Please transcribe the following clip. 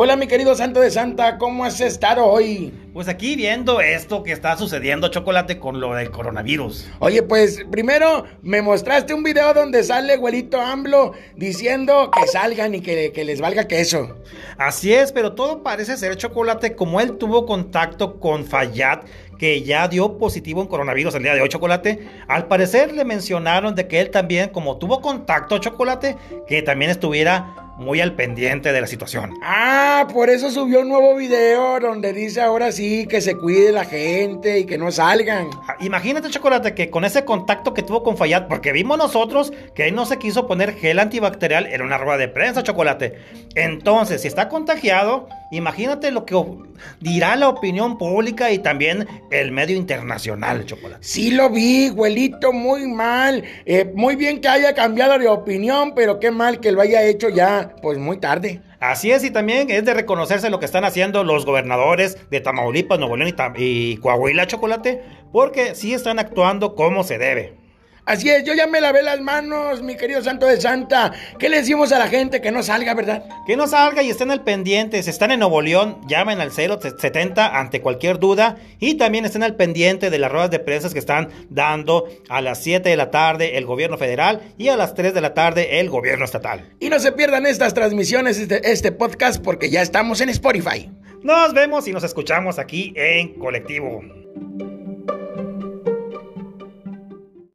Hola mi querido Santo de Santa, ¿cómo has estado hoy? Pues aquí viendo esto que está sucediendo, Chocolate, con lo del coronavirus. Oye, pues primero me mostraste un video donde sale güerito AMLO diciendo que salgan y que, que les valga queso. Así es, pero todo parece ser Chocolate como él tuvo contacto con Fayad, que ya dio positivo en coronavirus el día de hoy, Chocolate. Al parecer le mencionaron de que él también, como tuvo contacto, Chocolate, que también estuviera muy al pendiente de la situación. Ah, por eso subió un nuevo video donde dice ahora sí que se cuide la gente y que no salgan. Ah, imagínate, Chocolate, que con ese contacto que tuvo con Fayad, porque vimos nosotros que él no se quiso poner gel antibacterial en una rueda de prensa, Chocolate. Entonces, si está contagiado, imagínate lo que dirá la opinión pública y también el medio internacional, Chocolate. Sí lo vi, güelito, muy mal. Eh, muy bien que haya cambiado de opinión, pero qué mal que lo haya hecho ya pues muy tarde. Así es, y también es de reconocerse lo que están haciendo los gobernadores de Tamaulipas, Nuevo León y, y Coahuila, Chocolate, porque sí están actuando como se debe. Así es, yo ya me lavé las manos, mi querido santo de santa. ¿Qué le decimos a la gente? Que no salga, ¿verdad? Que no salga y estén al pendiente. Si están en Nuevo León, llamen al 070 ante cualquier duda. Y también estén al pendiente de las ruedas de prensa que están dando a las 7 de la tarde el gobierno federal y a las 3 de la tarde el gobierno estatal. Y no se pierdan estas transmisiones, este, este podcast, porque ya estamos en Spotify. Nos vemos y nos escuchamos aquí en Colectivo.